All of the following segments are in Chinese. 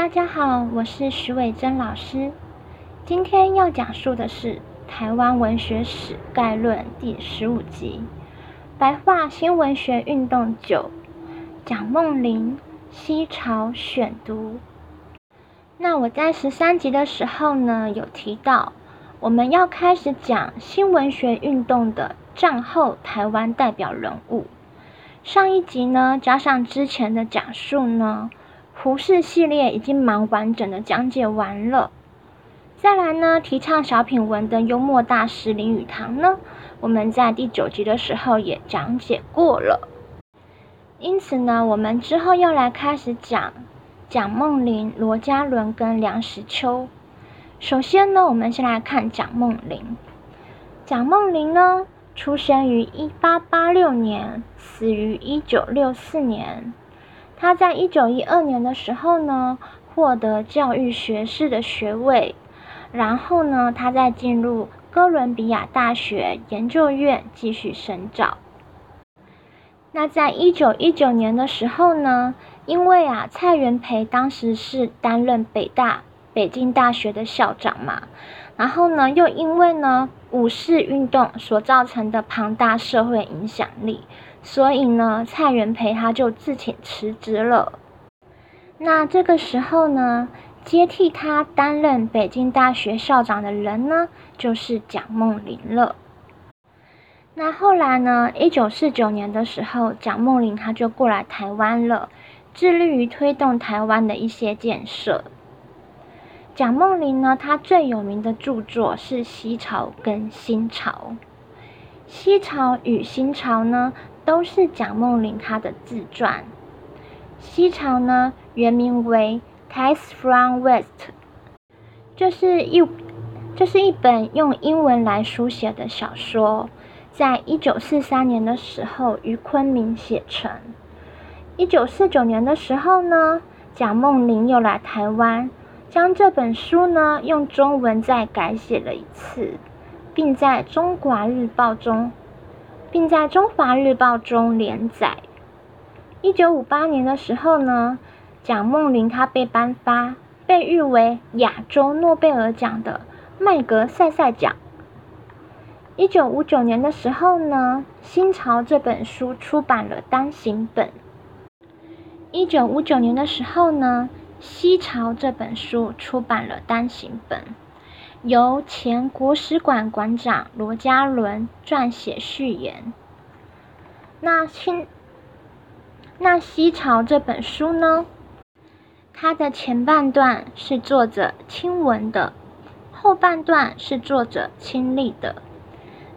大家好，我是徐伟珍老师。今天要讲述的是《台湾文学史概论》第十五集《白话新文学运动九》，蒋梦麟西潮选读。那我在十三集的时候呢，有提到我们要开始讲新文学运动的战后台湾代表人物。上一集呢，加上之前的讲述呢。胡适系列已经蛮完整的讲解完了，再来呢，提倡小品文的幽默大师林语堂呢，我们在第九集的时候也讲解过了。因此呢，我们之后要来开始讲蒋梦麟、罗家伦跟梁实秋。首先呢，我们先来看蒋梦麟。蒋梦麟呢，出生于一八八六年，死于一九六四年。他在一九一二年的时候呢，获得教育学士的学位，然后呢，他再进入哥伦比亚大学研究院继续深造。那在一九一九年的时候呢，因为啊，蔡元培当时是担任北大北京大学的校长嘛，然后呢，又因为呢五四运动所造成的庞大社会影响力。所以呢，蔡元培他就自请辞职了。那这个时候呢，接替他担任北京大学校长的人呢，就是蒋梦麟了。那后来呢，一九四九年的时候，蒋梦麟他就过来台湾了，致力于推动台湾的一些建设。蒋梦麟呢，他最有名的著作是《西潮》跟《新潮》。《西潮》与《新潮》呢？都是蒋梦麟他的自传。西潮呢，原名为《Tales from West》，这是一这是一本用英文来书写的小说，在一九四三年的时候于昆明写成。一九四九年的时候呢，蒋梦麟又来台湾，将这本书呢用中文再改写了一次，并在《中华日报》中。并在《中华日报》中连载。一九五八年的时候呢，蒋梦麟他被颁发被誉为亚洲诺贝尔奖的麦格赛赛奖。一九五九年的时候呢，《新潮》这本书出版了单行本。一九五九年的时候呢，《西潮》这本书出版了单行本。由前国史馆馆长罗家伦撰写序言。那清那西朝这本书呢？它的前半段是作者亲文的，后半段是作者亲历的，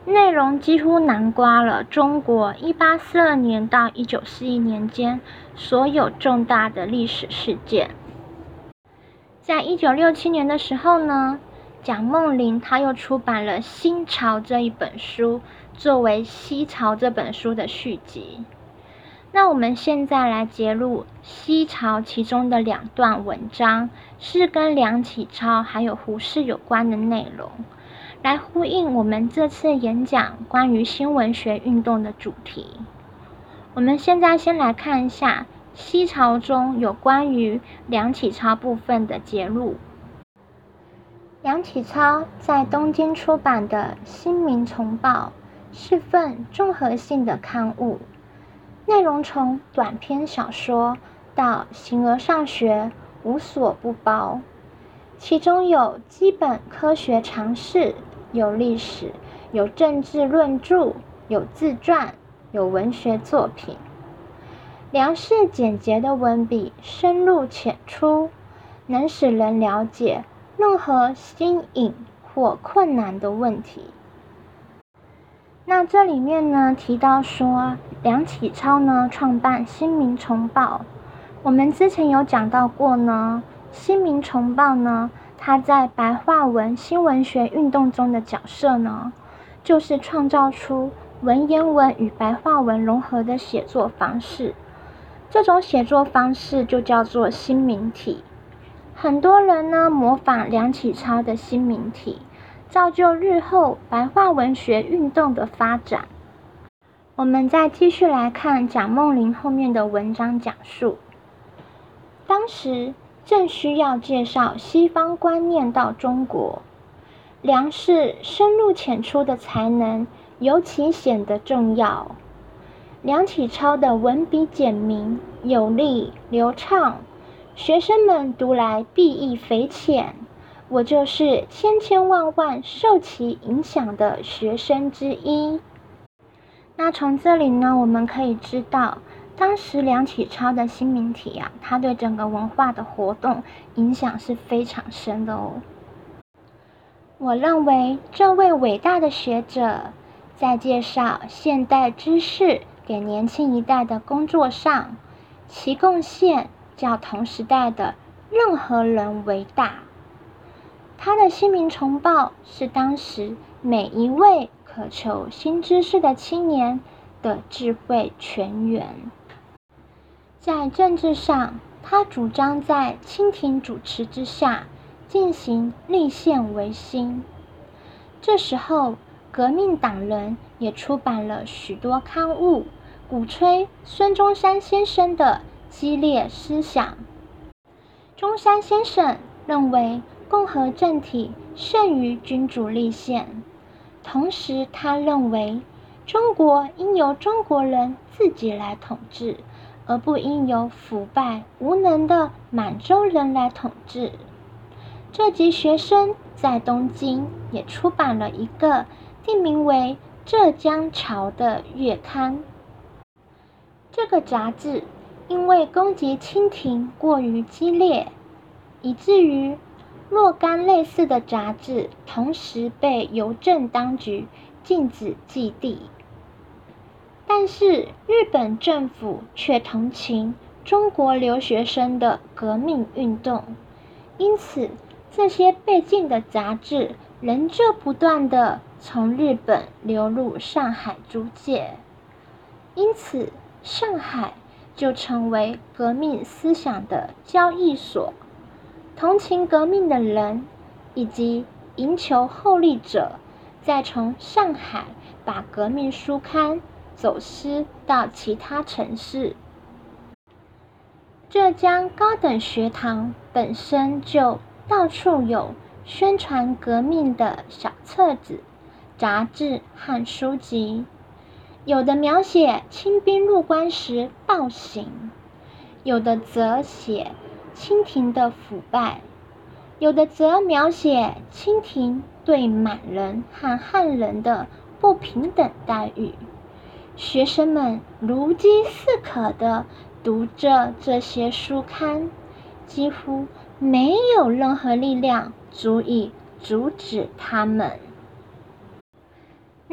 内容几乎囊括了中国一八四二年到一九四一年间所有重大的历史事件。在一九六七年的时候呢？蒋梦麟他又出版了《新潮》这一本书，作为《西潮》这本书的续集。那我们现在来揭露《西潮》其中的两段文章，是跟梁启超还有胡适有关的内容，来呼应我们这次演讲关于新文学运动的主题。我们现在先来看一下《西潮》中有关于梁启超部分的揭露。梁启超在东京出版的《新民丛报》是份综合性的刊物，内容从短篇小说到形而上学无所不包，其中有基本科学常识，有历史，有政治论著，有自传，有文学作品。梁氏简洁的文笔深入浅出，能使人了解。任何新颖或困难的问题，那这里面呢提到说，梁启超呢创办《新民丛报》，我们之前有讲到过呢，《新民丛报》呢，它在白话文新文学运动中的角色呢，就是创造出文言文与白话文融合的写作方式，这种写作方式就叫做新民体。很多人呢模仿梁启超的新名体，造就日后白话文学运动的发展。我们再继续来看蒋梦麟后面的文章讲述。当时正需要介绍西方观念到中国。梁氏深入浅出的才能尤其显得重要。梁启超的文笔简明有力、流畅，学生们读来裨益匪浅。我就是千千万万受其影响的学生之一。那从这里呢，我们可以知道，当时梁启超的新名体啊，他对整个文化的活动影响是非常深的哦。我认为这位伟大的学者在介绍现代知识给年轻一代的工作上，其贡献较同时代的任何人为大。他的新民重报是当时每一位渴求新知识的青年的智慧泉源。在政治上，他主张在清廷主持之下进行立宪维新。这时候，革命党人也出版了许多刊物，鼓吹孙中山先生的激烈思想。中山先生认为。共和政体胜于君主立宪，同时他认为中国应由中国人自己来统治，而不应由腐败无能的满洲人来统治。这级学生在东京也出版了一个定名为《浙江潮》的月刊。这个杂志因为攻击清廷过于激烈，以至于。若干类似的杂志同时被邮政当局禁止寄递，但是日本政府却同情中国留学生的革命运动，因此这些被禁的杂志仍旧不断的从日本流入上海租界，因此上海就成为革命思想的交易所。同情革命的人以及赢求厚利者，再从上海把革命书刊走私到其他城市。浙江高等学堂本身就到处有宣传革命的小册子、杂志和书籍，有的描写清兵入关时暴行，有的则写。清廷的腐败，有的则描写清廷对满人和汉人的不平等待遇。学生们如饥似渴地读着这些书刊，几乎没有任何力量足以阻止他们。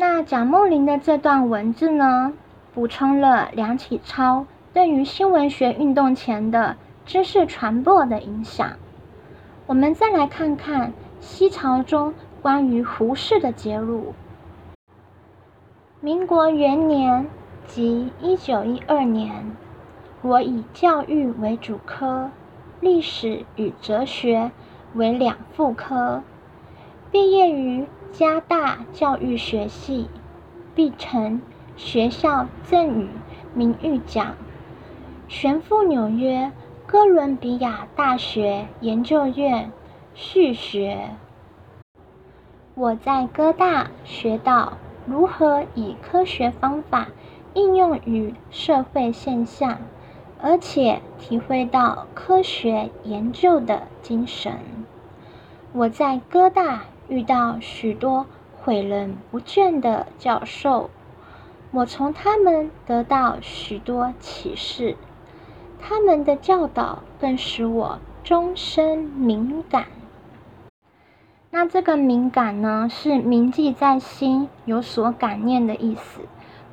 那蒋梦麟的这段文字呢，补充了梁启超对于新文学运动前的。知识传播的影响。我们再来看看西朝中关于胡适的揭露。民国元年，即一九一二年，我以教育为主科，历史与哲学为两副科，毕业于加大教育学系，必成学校赠予名誉奖，悬赴纽约。哥伦比亚大学研究院续学。我在哥大学到如何以科学方法应用于社会现象，而且体会到科学研究的精神。我在哥大遇到许多诲人不倦的教授，我从他们得到许多启示。他们的教导更使我终身敏感。那这个敏感呢，是铭记在心、有所感念的意思，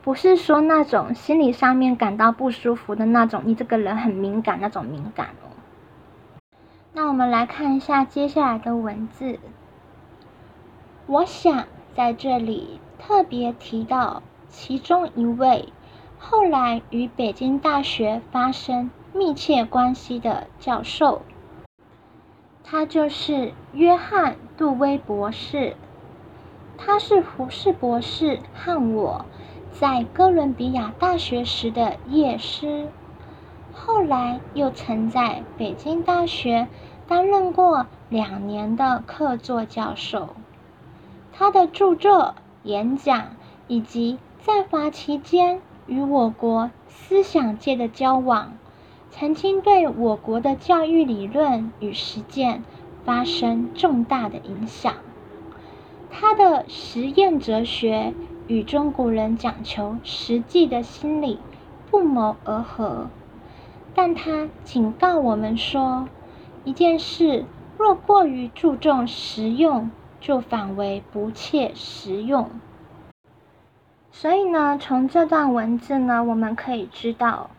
不是说那种心理上面感到不舒服的那种，你这个人很敏感那种敏感哦。那我们来看一下接下来的文字。我想在这里特别提到其中一位。后来与北京大学发生密切关系的教授，他就是约翰·杜威博士。他是胡适博士和我在哥伦比亚大学时的业师。后来又曾在北京大学担任过两年的客座教授。他的著作、演讲以及在华期间与我国思想界的交往，曾经对我国的教育理论与实践发生重大的影响。他的实验哲学与中国人讲求实际的心理不谋而合。但他警告我们说，一件事若过于注重实用，就反为不切实用。所以呢，从这段文字呢，我们可以知道，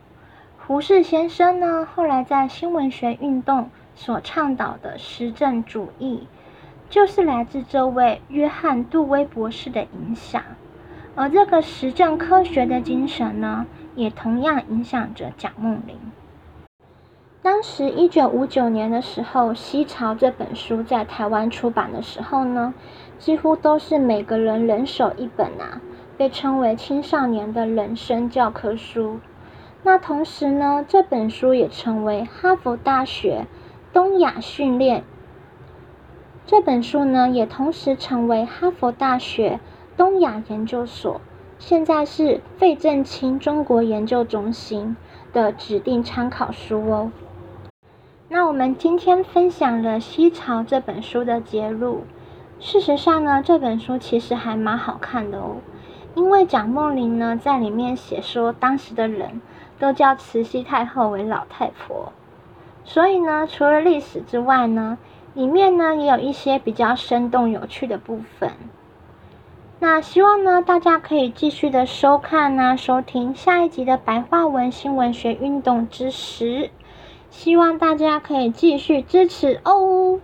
胡适先生呢后来在新文学运动所倡导的实证主义，就是来自这位约翰·杜威博士的影响。而这个实证科学的精神呢，也同样影响着蒋梦麟。当时一九五九年的时候，《西潮》这本书在台湾出版的时候呢，几乎都是每个人人手一本啊，被称为青少年的人生教科书。那同时呢，这本书也成为哈佛大学东亚训练。这本书呢，也同时成为哈佛大学东亚研究所，现在是费正清中国研究中心的指定参考书哦。那我们今天分享了《西潮》这本书的节录。事实上呢，这本书其实还蛮好看的哦。因为蒋梦麟呢在里面写说，当时的人都叫慈禧太后为老太婆，所以呢，除了历史之外呢，里面呢也有一些比较生动有趣的部分。那希望呢大家可以继续的收看呢收听下一集的白话文新闻学运动之时。希望大家可以继续支持哦。